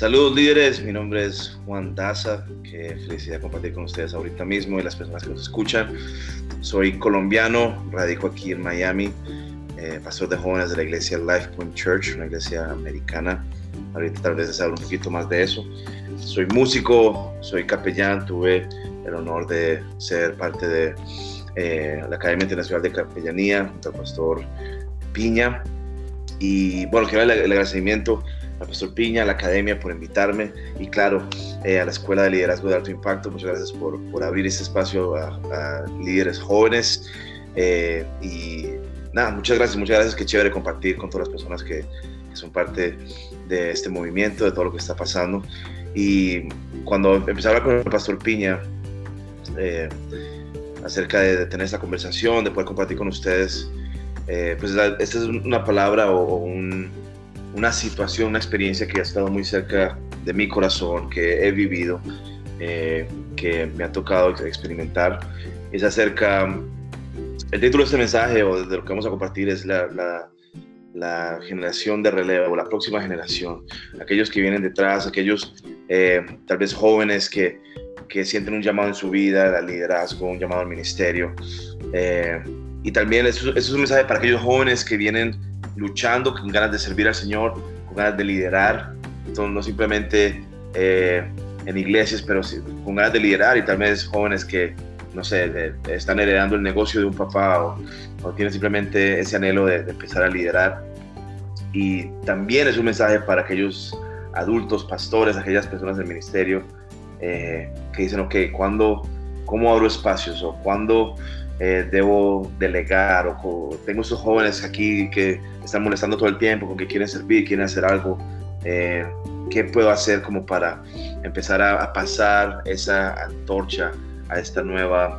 Saludos líderes, mi nombre es Juan Daza, qué felicidad compartir con ustedes ahorita mismo y las personas que nos escuchan. Soy colombiano, radico aquí en Miami, eh, pastor de jóvenes de la iglesia Life Point Church, una iglesia americana. Ahorita tal vez les hablo un poquito más de eso. Soy músico, soy capellán, tuve el honor de ser parte de eh, la Academia Internacional de Capellanía junto al pastor Piña. Y bueno, quiero el agradecimiento al profesor Piña, a la academia por invitarme y claro, eh, a la Escuela de Liderazgo de Alto Impacto. Muchas gracias por, por abrir este espacio a, líderes jóvenes. Eh, y nada, muchas gracias, muchas gracias. Qué chévere compartir con todas las personas que, que, son parte de este movimiento, de todo lo que está pasando. Y cuando empecé a hablar con el pastor Piña eh, acerca de, tener esta conversación, de poder compartir con ustedes, pues esta es una palabra o un una situación, una experiencia que ha estado muy cerca de mi corazón, que he vivido, eh, que me ha tocado experimentar. Es acerca, el título de este mensaje o de lo que vamos a compartir es la, la, generación de relevo, la próxima generación, aquellos que vienen detrás, aquellos eh, tal vez jóvenes que, que, sienten un llamado en su vida, al liderazgo, un llamado al ministerio. Eh, y también eso, eso es un mensaje para aquellos jóvenes que vienen luchando, con ganas de servir al Señor, con ganas de liderar, Entonces, no simplemente eh, en iglesias, pero con ganas de liderar y tal vez jóvenes que, no sé, están heredando el negocio de un papá o, tienen simplemente ese anhelo de, empezar a liderar. Y también es un mensaje para aquellos adultos, pastores, aquellas personas del ministerio eh, que dicen, ok, ¿cuándo, ¿cómo abro espacios? ¿O cuándo eh, debo delegar o tengo estos jóvenes aquí que están molestando todo el tiempo, con que quieren servir, quieren hacer algo, eh, ¿qué puedo hacer como para empezar a, pasar esa antorcha a esta nueva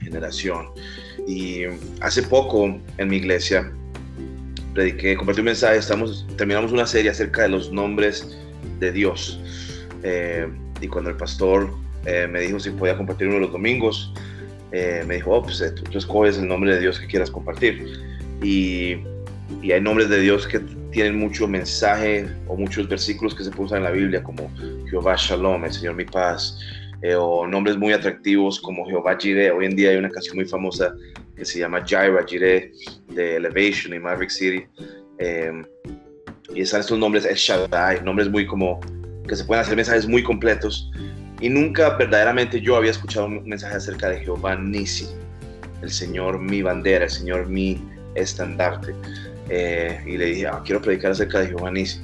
generación? Y hace poco en mi iglesia prediqué, compartí un mensaje, estamos, terminamos una serie acerca de los nombres de Dios. Eh, y cuando el pastor me dijo si podía compartir uno los domingos, eh, me dijo, oh, pues eh, tú, escoges el nombre de Dios que quieras compartir. Y, y, hay nombres de Dios que tienen mucho mensaje o muchos versículos que se pueden en la Biblia, como Jehová Shalom, el Señor mi paz, eh, o nombres muy atractivos como Jehová Jireh. Hoy en día hay una canción muy famosa que se llama Jireh, Jireh, de Elevation y Maverick City. y están estos nombres, El Shaddai, nombres muy como que se pueden hacer mensajes muy completos y nunca verdaderamente yo había escuchado un mensaje acerca de Jehová Nisi, el Señor mi bandera, el Señor mi estandarte. Eh, y le dije, ah, quiero predicar acerca de Jehová Nisi.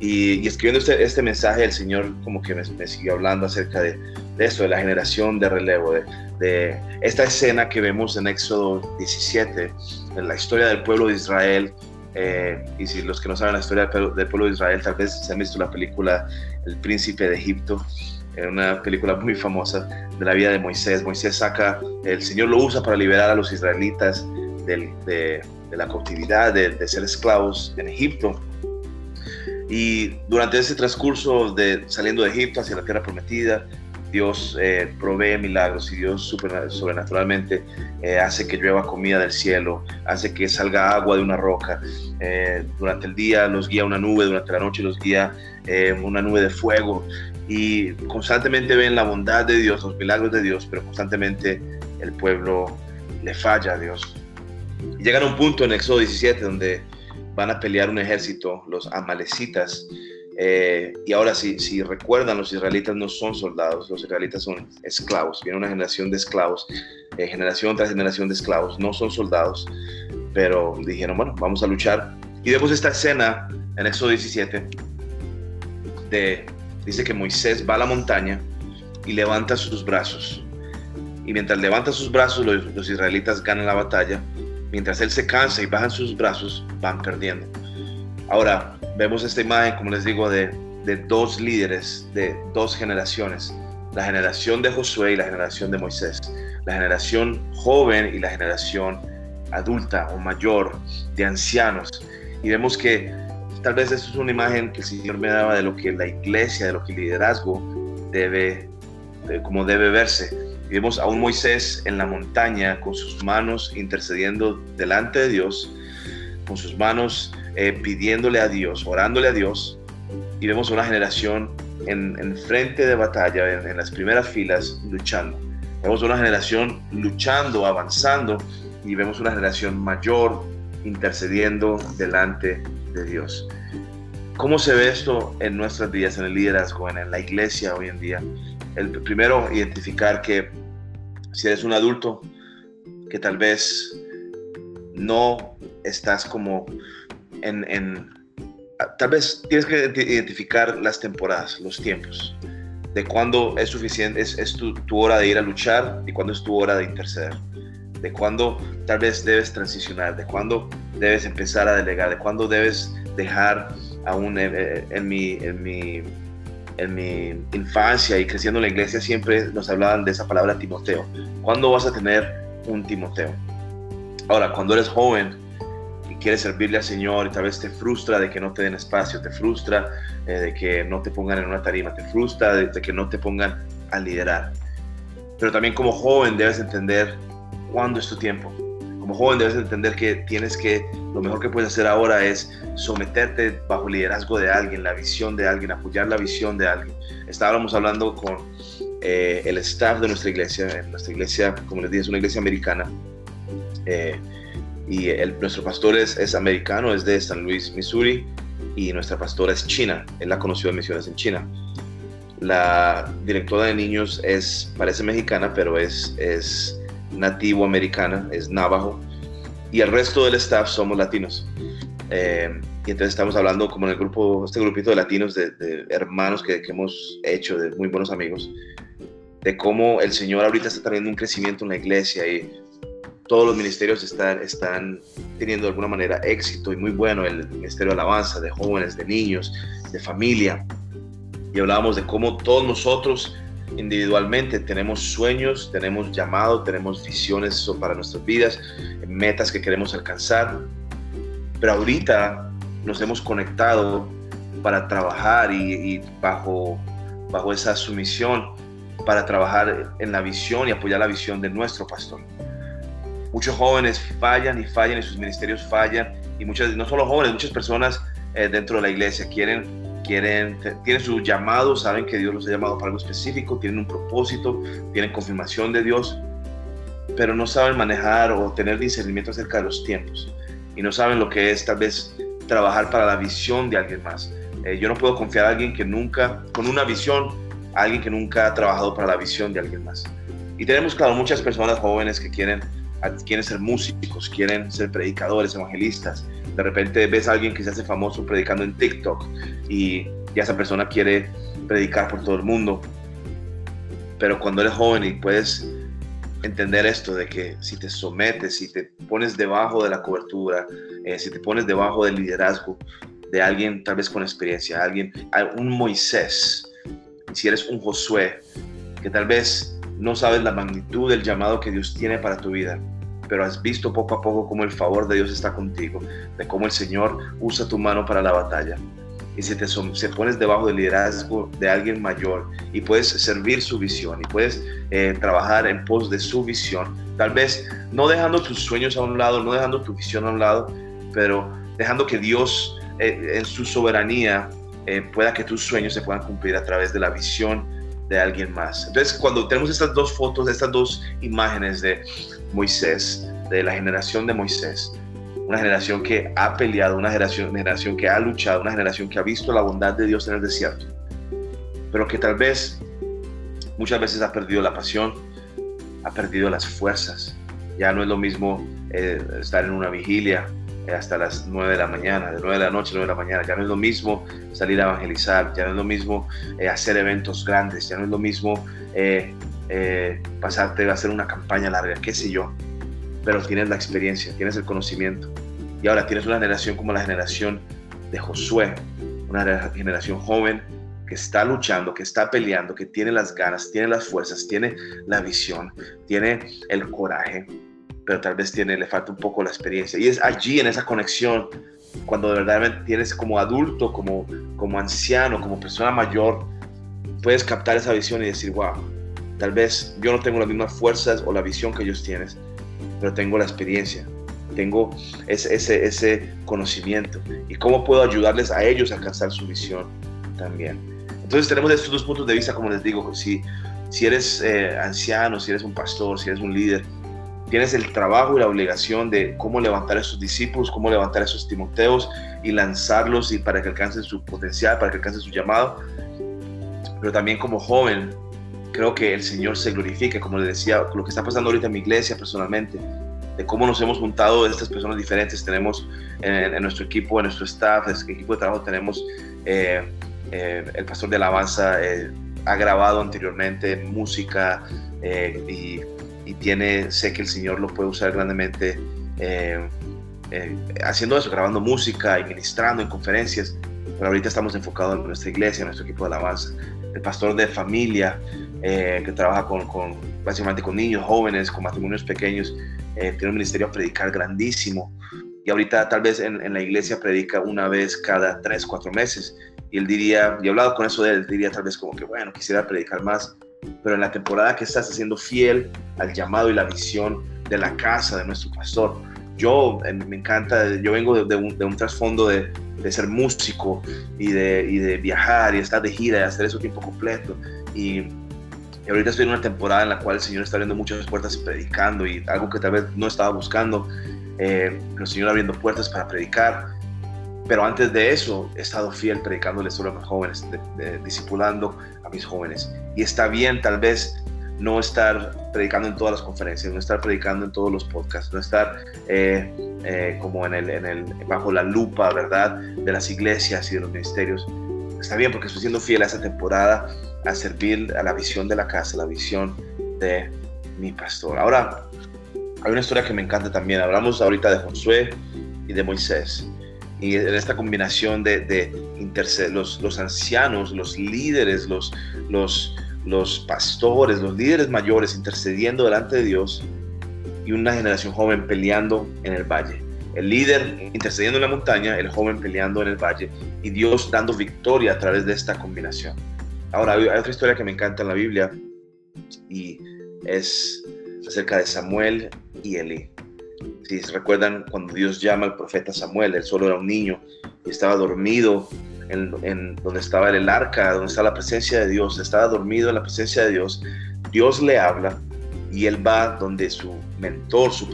Y, escribiendo este, este, mensaje, el Señor como que me, siguió hablando acerca de, de, esto, de la generación de relevo, de, de, esta escena que vemos en Éxodo 17, en la historia del pueblo de Israel. Eh, y si los que no saben la historia del pueblo de Israel, tal vez se han visto la película El Príncipe de Egipto, en una película muy famosa de la vida de Moisés. Moisés saca, el Señor lo usa para liberar a los israelitas de, de, la cautividad, de, ser esclavos en Egipto. Y durante ese transcurso de saliendo de Egipto hacia la tierra prometida, Dios eh, provee milagros y Dios sobrenaturalmente eh, hace que llueva comida del cielo, hace que salga agua de una roca. Eh, durante el día los guía una nube, durante la noche los guía una nube de fuego y constantemente ven la bondad de Dios, los milagros de Dios, pero constantemente el pueblo le falla a Dios. Llegan a un punto en Éxodo 17 donde van a pelear un ejército, los amalecitas. Eh, y ahora, si, si recuerdan, los israelitas no son soldados, los israelitas son esclavos. Viene una generación de esclavos, eh, generación tras generación de esclavos, no son soldados, pero dijeron, bueno, vamos a luchar. Y vemos esta escena en Éxodo 17 de dice que Moisés va a la montaña y levanta sus brazos. Y mientras levanta sus brazos, los, israelitas ganan la batalla. Mientras él se cansa y bajan sus brazos, van perdiendo. Ahora, vemos esta imagen, como les digo, de, de dos líderes, de dos generaciones, la generación de Josué y la generación de Moisés, la generación joven y la generación adulta o mayor de ancianos. Y vemos que tal vez esto es una imagen que el Señor me daba de lo que la iglesia, de lo que el liderazgo debe, como debe verse. Vemos a un Moisés en la montaña con sus manos intercediendo delante de Dios, con sus manos eh, pidiéndole a Dios, orándole a Dios. Y vemos una generación en, frente de batalla, en, en las primeras filas, luchando. Vemos una generación luchando, avanzando, y vemos una generación mayor intercediendo delante de Dios. ¿Cómo se ve esto en nuestras vidas, en el liderazgo, en la iglesia hoy en día? El primero, identificar que si eres un adulto, que tal vez no estás como en, tal vez tienes que identificar las temporadas, los tiempos, de cuándo es suficiente, es, tu, tu, hora de ir a luchar y cuándo es tu hora de interceder, de cuándo tal vez debes transicionar, de cuándo debes empezar a delegar, de cuándo debes dejar aún en, en, mi, en, mi, en mi infancia y creciendo en la iglesia siempre nos hablaban de esa palabra Timoteo. ¿Cuándo vas a tener un Timoteo? Ahora, cuando eres joven y quieres servirle al Señor y tal vez te frustra de que no te den espacio, te frustra eh, de que no te pongan en una tarima, te frustra de que no te pongan a liderar. Pero también como joven debes entender cuándo es tu tiempo como joven debes entender que tienes que, lo mejor que puedes hacer ahora es someterte bajo el liderazgo de alguien, la visión de alguien, apoyar la visión de alguien. Estábamos hablando con eh, el staff de nuestra iglesia, nuestra iglesia, como les dije, es una iglesia americana. Eh, y el, nuestro pastor es, es, americano, es de San Luis, Missouri, y nuestra pastora es china. Él la conoció en misiones en China. La directora de niños es, parece mexicana, pero es, es nativo americana, es navajo, y el resto del staff somos latinos. Eh, y entonces estamos hablando como en el grupo, este grupito de latinos, de, hermanos que, hemos hecho, de muy buenos amigos, de cómo el Señor ahorita está teniendo un crecimiento en la iglesia y todos los ministerios están, están teniendo de alguna manera éxito y muy bueno, el ministerio de alabanza, de jóvenes, de niños, de familia. Y hablábamos de cómo todos nosotros individualmente. Tenemos sueños, tenemos llamado, tenemos visiones para nuestras vidas, metas que queremos alcanzar, pero ahorita nos hemos conectado para trabajar y, bajo, bajo esa sumisión, para trabajar en la visión y apoyar la visión de nuestro pastor. Muchos jóvenes fallan y fallan y sus ministerios fallan. Y muchas, no solo jóvenes, muchas personas eh, dentro de la iglesia quieren quieren, tienen su llamado, saben que Dios los ha llamado para algo específico, tienen un propósito, tienen confirmación de Dios, pero no saben manejar o tener discernimiento acerca de los tiempos y no saben lo que es tal vez trabajar para la visión de alguien más. Eh, yo no puedo confiar a alguien que nunca, con una visión, a alguien que nunca ha trabajado para la visión de alguien más. Y tenemos, claro, muchas personas jóvenes que quieren, quieren ser músicos, quieren ser predicadores, evangelistas, de repente ves a alguien que se hace famoso predicando en TikTok y ya esa persona quiere predicar por todo el mundo. Pero cuando eres joven y puedes entender esto de que si te sometes, si te pones debajo de la cobertura, eh, si te pones debajo del liderazgo de alguien tal vez con experiencia, alguien, un Moisés, si eres un Josué, que tal vez no sabes la magnitud del llamado que Dios tiene para tu vida, pero has visto poco a poco cómo el favor de Dios está contigo, de cómo el Señor usa tu mano para la batalla. Y si te se pones debajo del liderazgo de alguien mayor y puedes servir su visión y puedes eh, trabajar en pos de su visión, tal vez no dejando tus sueños a un lado, no dejando tu visión a un lado, pero dejando que Dios eh, en su soberanía eh, pueda que tus sueños se puedan cumplir a través de la visión de alguien más. Entonces, cuando tenemos estas dos fotos, estas dos imágenes de Moisés, de la generación de Moisés, una generación que ha peleado, una generación, generación que ha luchado, una generación que ha visto la bondad de Dios en el desierto, pero que tal vez muchas veces ha perdido la pasión, ha perdido las fuerzas. Ya no es lo mismo eh, estar en una vigilia, eh, hasta las 9 de la mañana, de 9 de la noche a 9 de la mañana. Ya no es lo mismo salir a evangelizar, ya no es lo mismo eh, hacer eventos grandes, ya no es lo mismo eh, pasarte a hacer una campaña larga, qué sé yo. Pero tienes la experiencia, tienes el conocimiento. Y ahora tienes una generación como la generación de Josué, una generación joven que está luchando, que está peleando, que tiene las ganas, tiene las fuerzas, tiene la visión, tiene el coraje, pero tal vez tiene, le falta un poco la experiencia. Y es allí, en esa conexión, cuando de verdad tienes como adulto, como, como anciano, como persona mayor, puedes captar esa visión y decir, wow, tal vez yo no tengo las mismas fuerzas o la visión que ellos tienen, pero tengo la experiencia, tengo ese, ese, conocimiento y cómo puedo ayudarles a ellos a alcanzar su visión también. Entonces tenemos estos dos puntos de vista, como les digo, si, si eres eh, anciano, si eres un pastor, si eres un líder, tienes el trabajo y la obligación de cómo levantar a esos discípulos, cómo levantar a esos timoteos y lanzarlos y para que alcancen su potencial, para que alcancen su llamado. Pero también como joven, creo que el Señor se glorifique, como le decía, lo que está pasando ahorita en mi iglesia personalmente, de cómo nos hemos juntado estas personas diferentes. Tenemos en, nuestro equipo, en nuestro staff, en nuestro equipo de trabajo, tenemos eh, eh, el pastor de alabanza, eh, ha grabado anteriormente música y y tiene, sé que el Señor lo puede usar grandemente eh, eh, haciendo eso, grabando música y ministrando en conferencias, pero ahorita estamos enfocados en nuestra iglesia, en nuestro equipo de alabanza. El pastor de familia eh, que trabaja con, con, básicamente con niños, jóvenes, con matrimonios pequeños, tiene un ministerio a predicar grandísimo y ahorita tal vez en, en, la iglesia predica una vez cada tres, cuatro meses. Y él diría, y he hablado con eso de él, diría tal vez como que, bueno, quisiera predicar más, pero en la temporada que estás haciendo fiel al llamado y la visión de la casa de nuestro pastor. Yo eh, me encanta, yo vengo de, un, trasfondo de, ser músico y de, y de, viajar y estar de gira y hacer eso tiempo completo. Y, ahorita estoy en una temporada en la cual el Señor está abriendo muchas puertas y predicando y algo que tal vez no estaba buscando, eh, el Señor abriendo puertas para predicar. Pero antes de eso he estado fiel predicándole solo a los jóvenes, discipulando a mis jóvenes. Y está bien tal vez no estar predicando en todas las conferencias, no estar predicando en todos los podcasts, no estar eh, eh, como en el, en el, bajo la lupa, ¿verdad?, de las iglesias y de los ministerios. Está bien porque estoy siendo fiel a esa temporada, a servir a la visión de la casa, la visión de mi pastor. Ahora, hay una historia que me encanta también. Hablamos ahorita de Josué y de Moisés y en esta combinación de, de los, ancianos, los líderes, los, los pastores, los líderes mayores intercediendo delante de Dios y una generación joven peleando en el valle. El líder intercediendo en la montaña, el joven peleando en el valle y Dios dando victoria a través de esta combinación. Ahora, hay otra historia que me encanta en la Biblia y es acerca de Samuel y Elí. Si recuerdan cuando Dios llama al profeta Samuel, él solo era un niño y estaba dormido en, donde estaba el arca, donde está la presencia de Dios, estaba dormido en la presencia de Dios. Dios le habla y él va donde su mentor, su,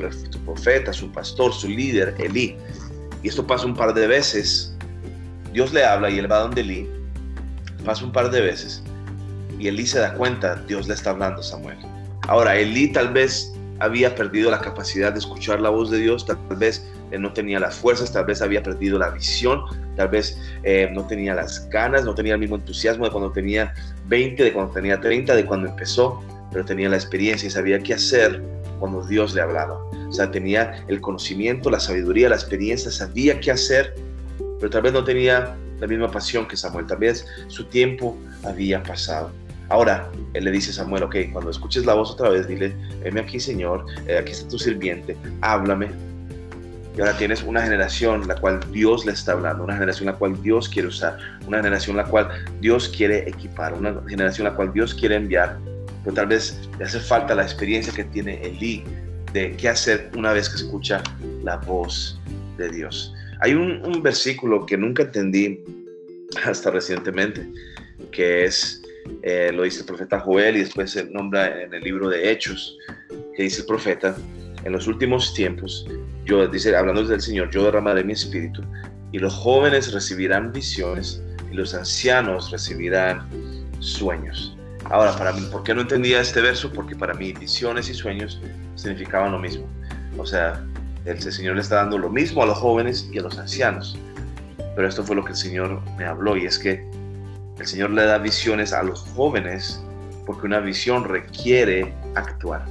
profeta, su pastor, su líder, Elí. Y esto pasa un par de veces. Dios le habla y él va donde Elí. Pasa un par de veces y Elí se da cuenta, Dios le está hablando a Samuel. Ahora, Elí tal vez había perdido la capacidad de escuchar la voz de Dios, tal vez eh, no tenía las fuerzas, tal vez había perdido la visión, tal vez eh, no tenía las ganas, no tenía el mismo entusiasmo de cuando tenía 20, de cuando tenía 30, de cuando empezó, pero tenía la experiencia y sabía qué hacer cuando Dios le hablaba. O sea, tenía el conocimiento, la sabiduría, la experiencia, sabía qué hacer, pero tal vez no tenía la misma pasión que Samuel, tal vez su tiempo había pasado. Ahora, él le dice a Samuel, ok, cuando escuches la voz otra vez, dile, venme aquí, Señor, eh, aquí está tu sirviente, háblame. Y ahora tienes una generación la cual Dios le está hablando, una generación la cual Dios quiere usar, una generación la cual Dios quiere equipar, una generación la cual Dios quiere enviar. Pero tal vez le hace falta la experiencia que tiene Elí de qué hacer una vez que escucha la voz de Dios. Hay un, un versículo que nunca entendí hasta recientemente, que es eh, lo dice el profeta Joel y después se nombra en el libro de Hechos, que dice el profeta, en los últimos tiempos, yo, dice, hablando del Señor, yo derramaré mi espíritu y los jóvenes recibirán visiones y los ancianos recibirán sueños. Ahora, para mí, ¿por qué no entendía este verso? Porque para mí visiones y sueños significaban lo mismo. O sea, el Señor le está dando lo mismo a los jóvenes y a los ancianos. Pero esto fue lo que el Señor me habló y es que el Señor le da visiones a los jóvenes porque una visión requiere actuar.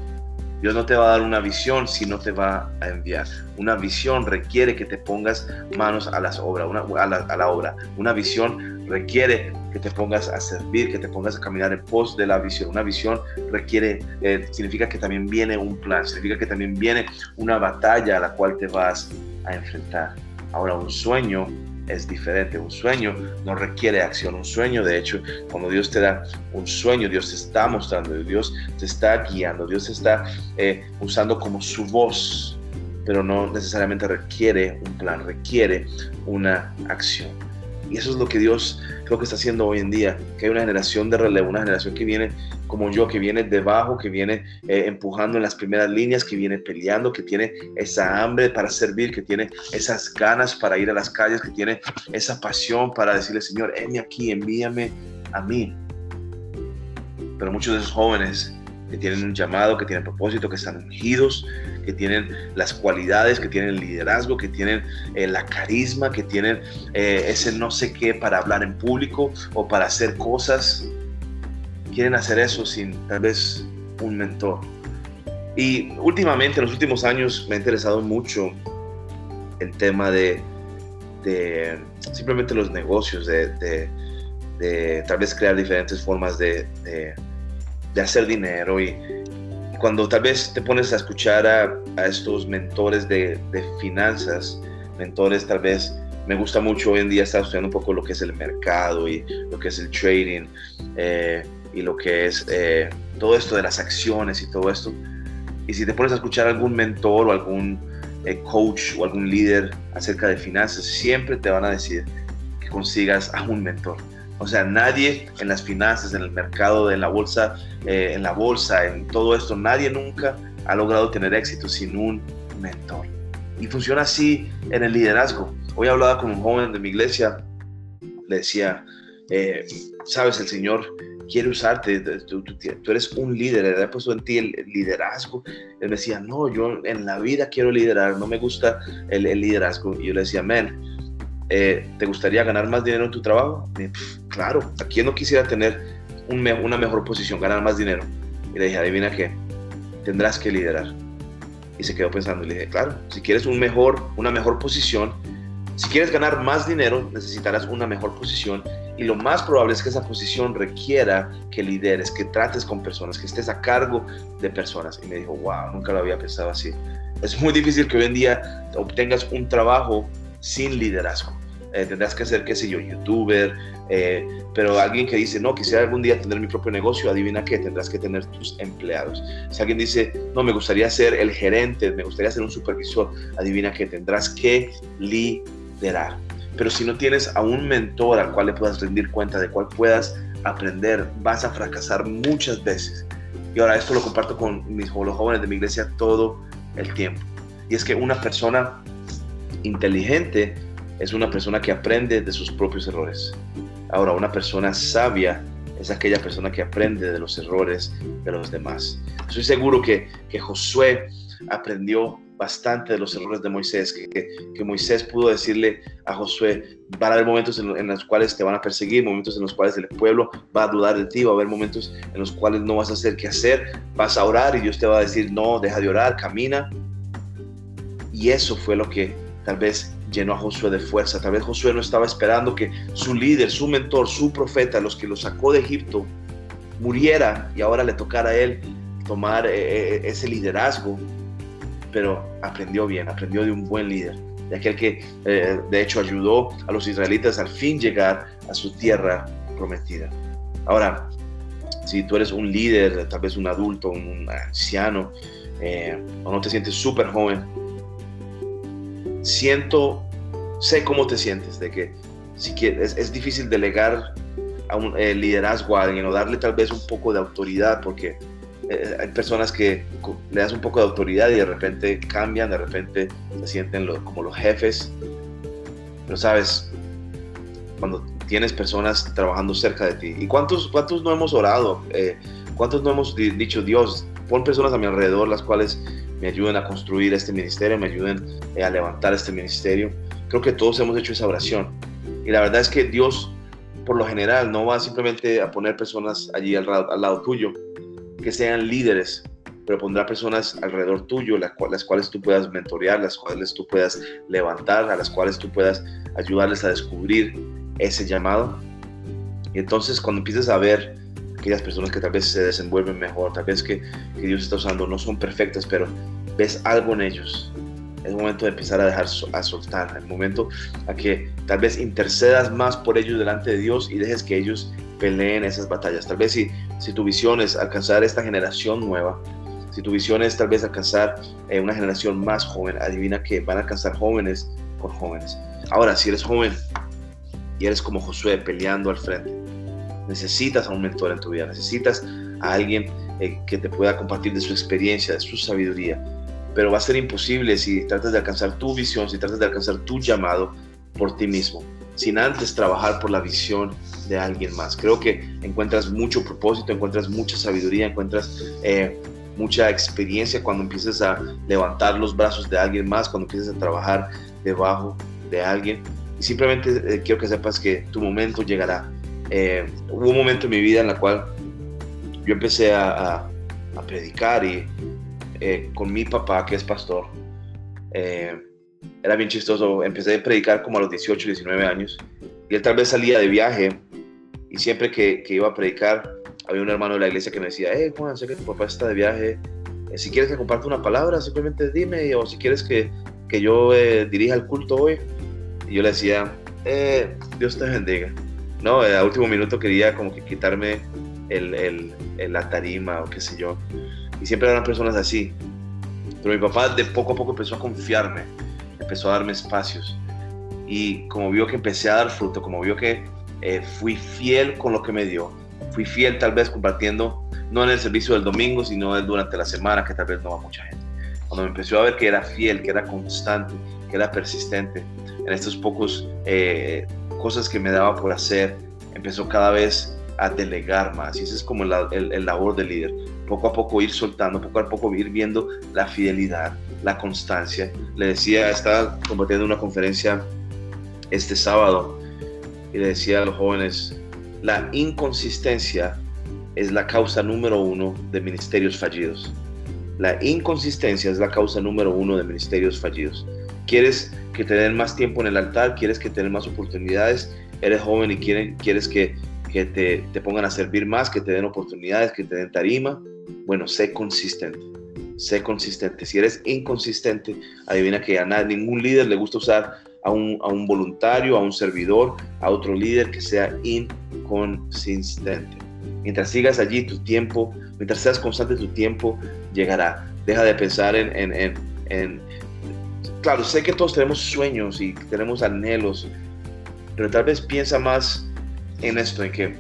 Dios no te va a dar una visión si no te va a enviar. Una visión requiere que te pongas manos a, las obras, una, a, la, obra. Una visión requiere que te pongas a servir, que te pongas a caminar en pos de la visión. Una visión requiere, eh, significa que también viene un plan, significa que también viene una batalla a la cual te vas a enfrentar. Ahora, un sueño es diferente. Un sueño no requiere acción. Un sueño, de hecho, cuando Dios te da un sueño, Dios te está mostrando, Dios te está guiando, Dios te está eh, usando como su voz, pero no necesariamente requiere un plan, requiere una acción. Y eso es lo que Dios creo que está haciendo hoy en día, que hay una generación de relevo, una generación que viene como yo, que viene debajo, que viene eh, empujando en las primeras líneas, que viene peleando, que tiene esa hambre para servir, que tiene esas ganas para ir a las calles, que tiene esa pasión para decirle, Señor, heme aquí, envíame a mí. Pero muchos de esos jóvenes que tienen un llamado, que tienen propósito, que están ungidos, que tienen las cualidades, que tienen el liderazgo, que tienen eh, la carisma, que tienen eh, ese no sé qué para hablar en público o para hacer cosas. Quieren hacer eso sin tal vez un mentor. Y últimamente, en los últimos años, me ha interesado mucho el tema de, simplemente los negocios, de, tal vez crear diferentes formas de de hacer dinero y cuando tal vez te pones a escuchar a, estos mentores de, finanzas, mentores tal vez, me gusta mucho hoy en día estar estudiando un poco lo que es el mercado y lo que es el trading eh, y lo que es eh, todo esto de las acciones y todo esto. Y si te pones a escuchar a algún mentor o algún eh, coach o algún líder acerca de finanzas, siempre te van a decir que consigas a un mentor o sea, nadie en las finanzas, en el mercado, en la bolsa, eh, en la bolsa, en todo esto, nadie nunca ha logrado tener éxito sin un mentor. Y funciona así en el liderazgo. Hoy hablaba con un joven de mi iglesia, le decía, eh, sabes, el Señor quiere usarte, tú, eres un líder, Él ha puesto en ti el, liderazgo. Él me decía, no, yo en la vida quiero liderar, no me gusta el, liderazgo. Y yo le decía, amén eh, ¿te gustaría ganar más dinero en tu trabajo? claro, ¿a quién no quisiera tener una mejor posición, ganar más dinero? Y le dije, adivina qué, tendrás que liderar. Y se quedó pensando y le dije, claro, si quieres un mejor, una mejor posición, si quieres ganar más dinero, necesitarás una mejor posición y lo más probable es que esa posición requiera que lideres, que trates con personas, que estés a cargo de personas. Y me dijo, wow, nunca lo había pensado así. Es muy difícil que hoy en día obtengas un trabajo sin liderazgo. Eh, tendrás que ser, qué sé yo, youtuber, eh, pero alguien que dice, no, quisiera algún día tener mi propio negocio, adivina qué, tendrás que tener tus empleados. Si alguien dice, no, me gustaría ser el gerente, me gustaría ser un supervisor, adivina qué, tendrás que liderar. Pero si no tienes a un mentor al cual le puedas rendir cuenta, de cual puedas aprender, vas a fracasar muchas veces. Y ahora esto lo comparto con mis, los jóvenes de mi iglesia todo el tiempo. Y es que una persona inteligente es una persona que aprende de sus propios errores. Ahora, una persona sabia es aquella persona que aprende de los errores de los demás. Estoy seguro que, que Josué aprendió bastante de los errores de Moisés, que, que, Moisés pudo decirle a Josué, van a haber momentos en, en, los cuales te van a perseguir, momentos en los cuales el pueblo va a dudar de ti, va a haber momentos en los cuales no vas a hacer qué hacer, vas a orar y Dios te va a decir, no, deja de orar, camina. Y eso fue lo que tal vez llenó a Josué de fuerza. Tal vez Josué no estaba esperando que su líder, su mentor, su profeta, los que lo sacó de Egipto, muriera y ahora le tocara a él tomar eh, eh, ese liderazgo. Pero aprendió bien, aprendió de un buen líder, de aquel que eh, de hecho ayudó a los israelitas al fin llegar a su tierra prometida. Ahora, si tú eres un líder, tal vez un adulto, un anciano, o no te sientes súper joven, siento, sé cómo te sientes, de que si quieres, es, difícil delegar a un eh, liderazgo a alguien o darle tal vez un poco de autoridad, porque eh, hay personas que le das un poco de autoridad y de repente cambian, de repente se sienten como los jefes. Pero sabes, cuando tienes personas trabajando cerca de ti, ¿y cuántos, cuántos no hemos orado? Eh, ¿Cuántos no hemos dicho, Dios, pon personas a mi alrededor las cuales me ayuden a construir este ministerio, me ayuden eh, a levantar este ministerio. Creo que todos hemos hecho esa oración. Y la verdad es que Dios, por lo general, no va simplemente a poner personas allí al, lado tuyo, que sean líderes, pero pondrá personas alrededor tuyo, las, cuales tú puedas mentorear, las cuales tú puedas levantar, a las cuales tú puedas ayudarles a descubrir ese llamado. Y entonces cuando empieces a ver aquellas personas que tal vez se desenvuelven mejor, tal vez que, Dios está usando, no son perfectas, pero ves algo en ellos, es momento de empezar a dejar a soltar, es momento a que tal vez intercedas más por ellos delante de Dios y dejes que ellos peleen esas batallas. Tal vez si, si tu visión es alcanzar esta generación nueva, si tu visión es tal vez alcanzar eh, una generación más joven, adivina que van a alcanzar jóvenes con jóvenes. Ahora, si eres joven y eres como Josué peleando al frente, necesitas a un mentor en tu vida, necesitas a alguien eh, que te pueda compartir de su experiencia, de su sabiduría, pero va a ser imposible si tratas de alcanzar tu visión, si tratas de alcanzar tu llamado por ti mismo, sin antes trabajar por la visión de alguien más. Creo que encuentras mucho propósito, encuentras mucha sabiduría, encuentras eh, mucha experiencia cuando empieces a levantar los brazos de alguien más, cuando empieces a trabajar debajo de alguien. Y simplemente eh, quiero que sepas que tu momento llegará. Eh, hubo un momento en mi vida en la cual yo empecé a, predicar y eh, con mi papá, que es pastor. Eh, era bien chistoso. Empecé a predicar como a los 18, 19 años. Y él tal vez salía de viaje y siempre que, que iba a predicar, había un hermano de la iglesia que me decía, hey Juan, sé que tu papá está de viaje. Si quieres que comparte una palabra, simplemente dime. O si quieres que, que yo dirija el culto hoy. Y yo le decía, Dios te bendiga. No, a último minuto quería como que quitarme el, el, la tarima o qué sé yo. Y siempre eran personas así. Pero mi papá de poco a poco empezó a confiarme, empezó a darme espacios. Y como vio que empecé a dar fruto, como vio que eh, fui fiel con lo que me dio, fui fiel tal vez compartiendo, no en el servicio del domingo, sino durante la semana, que tal vez no va mucha gente. Cuando me empezó a ver que era fiel, que era constante, que era persistente en estos pocos eh, cosas que me daba por hacer, empezó cada vez a delegar más. Y ese es como el, el, labor del líder. Poco a poco ir soltando, poco a poco ir viendo la fidelidad, la constancia. Le decía, estaba compartiendo una conferencia este sábado y le decía a los jóvenes, la inconsistencia es la causa número uno de ministerios fallidos. La inconsistencia es la causa número uno de ministerios fallidos. ¿Quieres que te den más tiempo en el altar? ¿Quieres que te den más oportunidades? Eres joven y quieres que que te, te, pongan a servir más, que te den oportunidades, que te den tarima. Bueno, sé consistente. Sé consistente. Si eres inconsistente, adivina que a nadie, ningún líder le gusta usar a un, a un voluntario, a un servidor, a otro líder que sea inconsistente. Mientras sigas allí, tu tiempo, mientras seas constante, tu tiempo llegará. Deja de pensar en, en, en, en claro, sé que todos tenemos sueños y tenemos anhelos, pero tal vez piensa más en esto, en que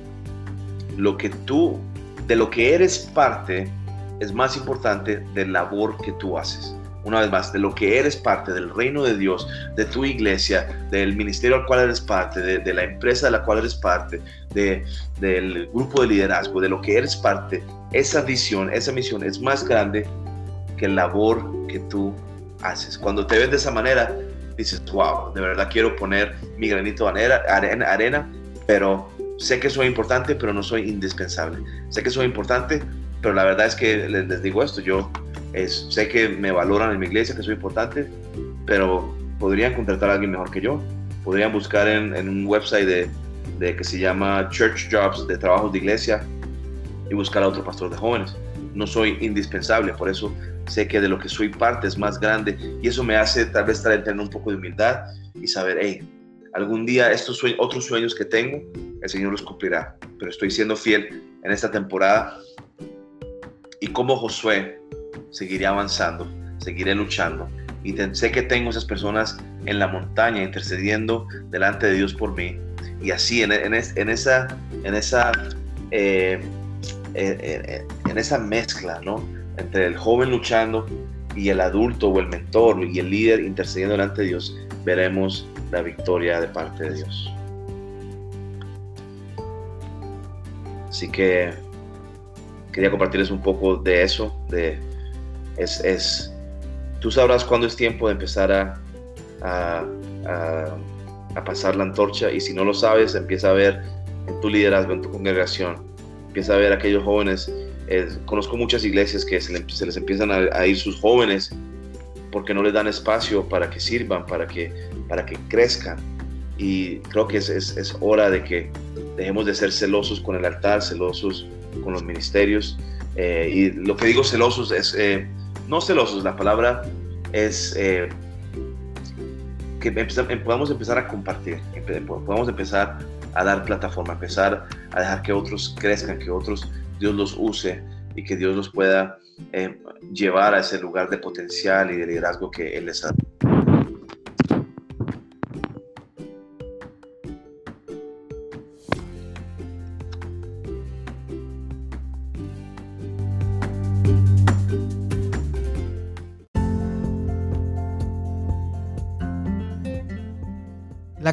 lo que tú, de lo que eres parte, es más importante del labor que tú haces. Una vez más, de lo que eres parte, del reino de Dios, de tu iglesia, del ministerio al cual eres parte, de, la empresa de la cual eres parte, de, del grupo de liderazgo, de lo que eres parte, esa visión, esa misión es más grande que el labor que tú haces. Cuando te ves de esa manera, dices, wow, de verdad quiero poner mi granito de arena, arena pero sé que soy importante, pero no soy indispensable. Sé que soy importante, pero la verdad es que les, digo esto, yo sé que me valoran en mi iglesia, que soy importante, pero podrían contratar a alguien mejor que yo. Podrían buscar en, un website de, de, que se llama Church Jobs, de trabajos de iglesia, y buscar a otro pastor de jóvenes. No soy indispensable, por eso sé que de lo que soy parte es más grande y eso me hace tal vez estar tener un poco de humildad y saber, hey, algún día estos otros sueños que tengo, el Señor los cumplirá. Pero estoy siendo fiel en esta temporada. Y como Josué, seguiré avanzando, seguiré luchando. Y sé que tengo esas personas en la montaña intercediendo delante de Dios por mí. Y así, en, esa, en, esa, eh, eh, eh, en esa mezcla, ¿no? Entre el joven luchando y el adulto o el mentor y el líder intercediendo delante de Dios, veremos la victoria de parte de Dios. Así que quería compartirles un poco de eso, de es, es tú sabrás cuándo es tiempo de empezar a, a, a, pasar la antorcha y si no lo sabes, empieza a ver en tu liderazgo, en tu congregación, empieza a ver aquellos jóvenes conozco muchas iglesias que se, les empiezan a, ir sus jóvenes porque no les dan espacio para que sirvan, para que, para que crezcan. Y creo que es, es, hora de que dejemos de ser celosos con el altar, celosos con los ministerios. Eh, y lo que digo celosos es, eh, no celosos, la palabra es eh, que podamos empezar a compartir, podamos empezar a dar plataforma, empezar a dejar que otros crezcan, que otros Dios los use y que Dios los pueda eh, llevar a ese lugar de potencial y de liderazgo que Él les ha La